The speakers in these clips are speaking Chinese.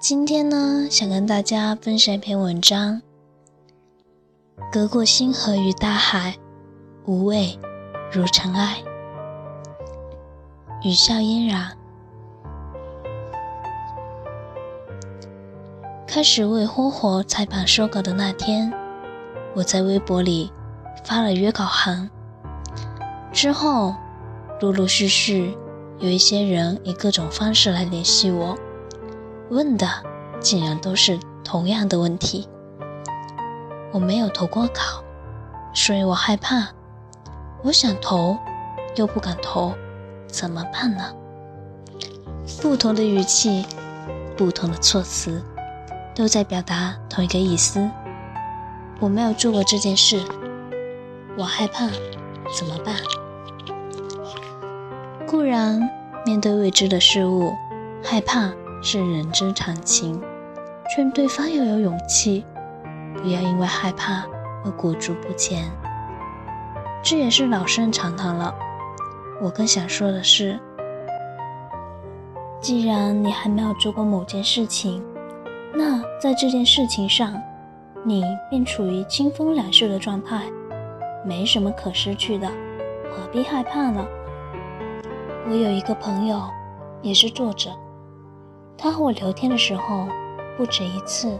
今天呢，想跟大家分享一篇文章。隔过星河与大海，无畏如尘埃。雨笑嫣然。开始为火火采访收稿的那天，我在微博里发了约稿函。之后，陆陆续续有一些人以各种方式来联系我，问的竟然都是同样的问题。我没有投过稿，所以我害怕。我想投，又不敢投，怎么办呢？不同的语气，不同的措辞，都在表达同一个意思。我没有做过这件事，我害怕，怎么办？固然，面对未知的事物，害怕是人之常情。劝对方要有勇气，不要因为害怕而裹足不前。这也是老生常谈了。我更想说的是，既然你还没有做过某件事情，那在这件事情上，你便处于清风两袖的状态，没什么可失去的，何必害怕呢？我有一个朋友，也是作者。他和我聊天的时候，不止一次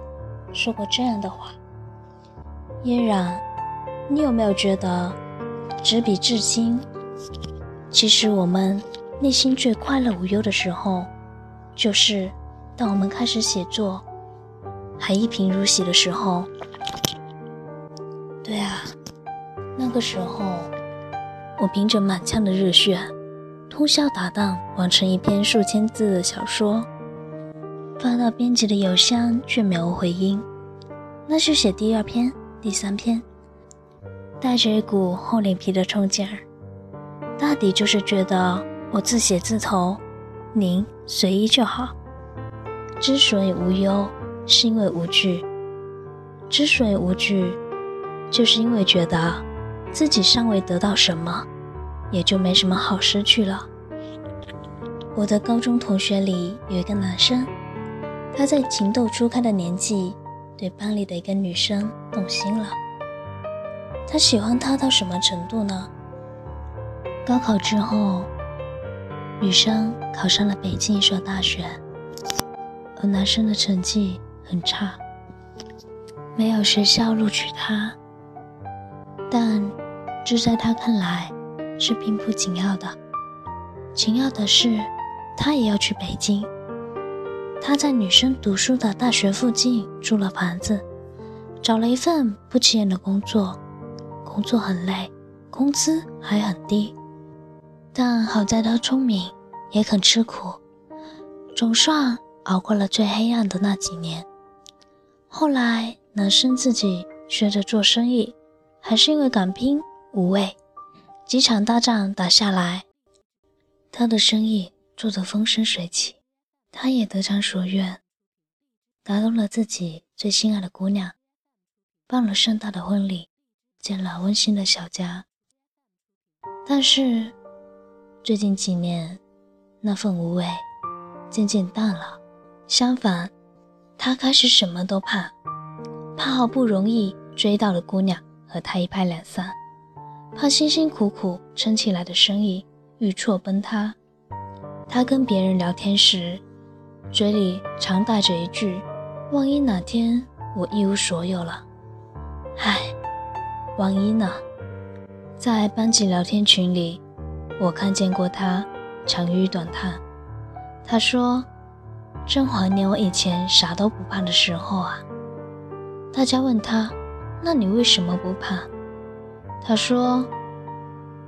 说过这样的话：“嫣然，你有没有觉得，执笔至今，其实我们内心最快乐无忧的时候，就是当我们开始写作，还一贫如洗的时候。”对啊，那个时候，我凭着满腔的热血。通宵达旦完成一篇数千字的小说，发到编辑的邮箱却没有回音，那就写第二篇、第三篇，带着一股厚脸皮的冲劲儿。大抵就是觉得我自写自投，您随意就好。之所以无忧，是因为无惧；之所以无惧，就是因为觉得自己尚未得到什么。也就没什么好失去了。我的高中同学里有一个男生，他在情窦初开的年纪，对班里的一个女生动心了。他喜欢她到什么程度呢？高考之后，女生考上了北京一所大学，而男生的成绩很差，没有学校录取他。但这在他看来。是并不紧要的，紧要的是，他也要去北京。他在女生读书的大学附近租了房子，找了一份不起眼的工作，工作很累，工资还很低。但好在他聪明，也肯吃苦，总算熬过了最黑暗的那几年。后来，男生自己学着做生意，还是因为敢拼无畏。几场大仗打下来，他的生意做得风生水起，他也得偿所愿，打动了自己最心爱的姑娘，办了盛大的婚礼，建了温馨的小家。但是最近几年，那份无畏渐渐淡了。相反，他开始什么都怕，怕好不容易追到的姑娘和他一拍两散。怕辛辛苦苦撑起来的生意遇挫崩塌，他跟别人聊天时，嘴里常带着一句：“万一哪天我一无所有了，唉，万一呢？”在班级聊天群里，我看见过他长吁短叹。他说：“真怀念我以前啥都不怕的时候啊。”大家问他：“那你为什么不怕？”他说：“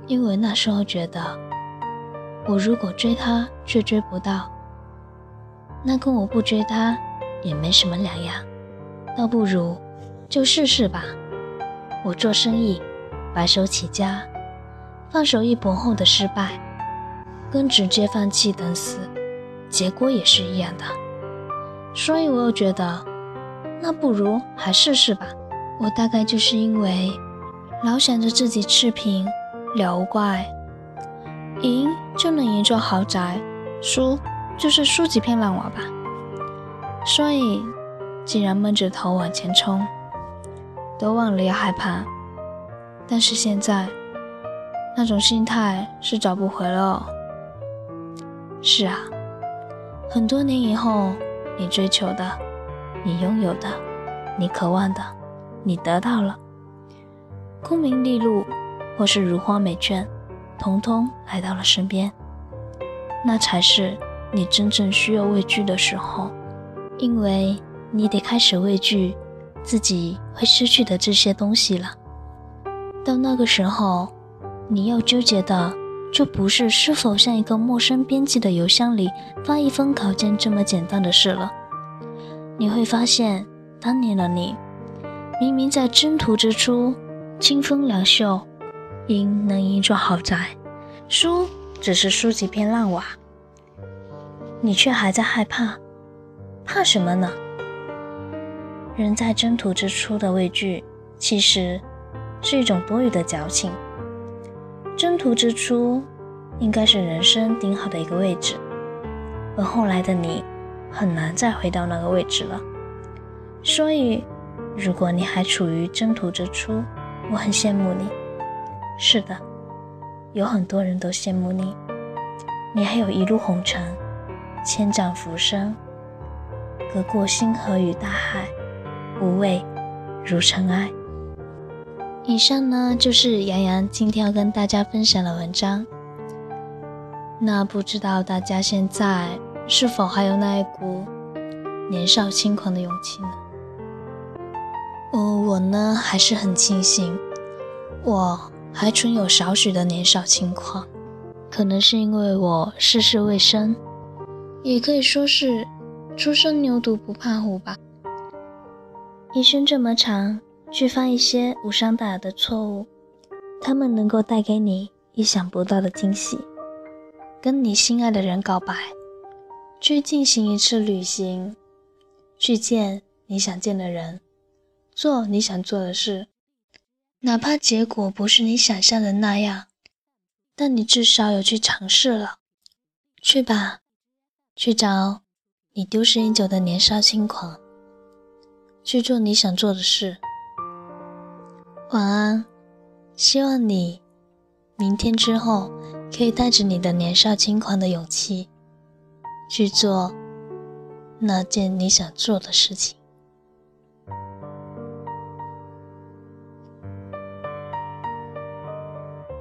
因为那时候觉得，我如果追他却追不到，那跟我不追他也没什么两样，倒不如就试试吧。我做生意，白手起家，放手一搏后的失败，跟直接放弃等死，结果也是一样的。所以我又觉得，那不如还试试吧。我大概就是因为。”老想着自己赤贫，了无怪，赢就能赢座豪宅，输就是输几片烂瓦吧。所以竟然闷着头往前冲，都忘了要害怕。但是现在，那种心态是找不回了。是啊，很多年以后，你追求的，你拥有的，你渴望的，你得到了，功名利禄，或是如花美眷，统统来到了身边。那才是你真正需要畏惧的时候，因为你得开始畏惧自己会失去的这些东西了。到那个时候，你要纠结的就不是是否向一个陌生编辑的邮箱里发一封稿件这么简单的事了。你会发现，当年的你，明明在征途之初，清风两袖，应能一座豪宅，书。只是输几片烂瓦，你却还在害怕，怕什么呢？人在征途之初的畏惧，其实是一种多余的矫情。征途之初，应该是人生顶好的一个位置，而后来的你，很难再回到那个位置了。所以，如果你还处于征途之初，我很羡慕你。是的。有很多人都羡慕你，你还有一路红尘，千丈浮生，隔过星河与大海，无畏如尘埃。以上呢就是杨洋今天要跟大家分享的文章。那不知道大家现在是否还有那一股年少轻狂的勇气呢？哦，我呢还是很庆幸，我。还存有少许的年少轻狂，可能是因为我世事未深，也可以说是初生牛犊不怕虎吧。一生这么长，去犯一些无伤大雅的错误，他们能够带给你意想不到的惊喜。跟你心爱的人告白，去进行一次旅行，去见你想见的人，做你想做的事。哪怕结果不是你想象的那样，但你至少有去尝试了。去吧，去找你丢失已久的年少轻狂，去做你想做的事。晚安，希望你明天之后可以带着你的年少轻狂的勇气，去做那件你想做的事情。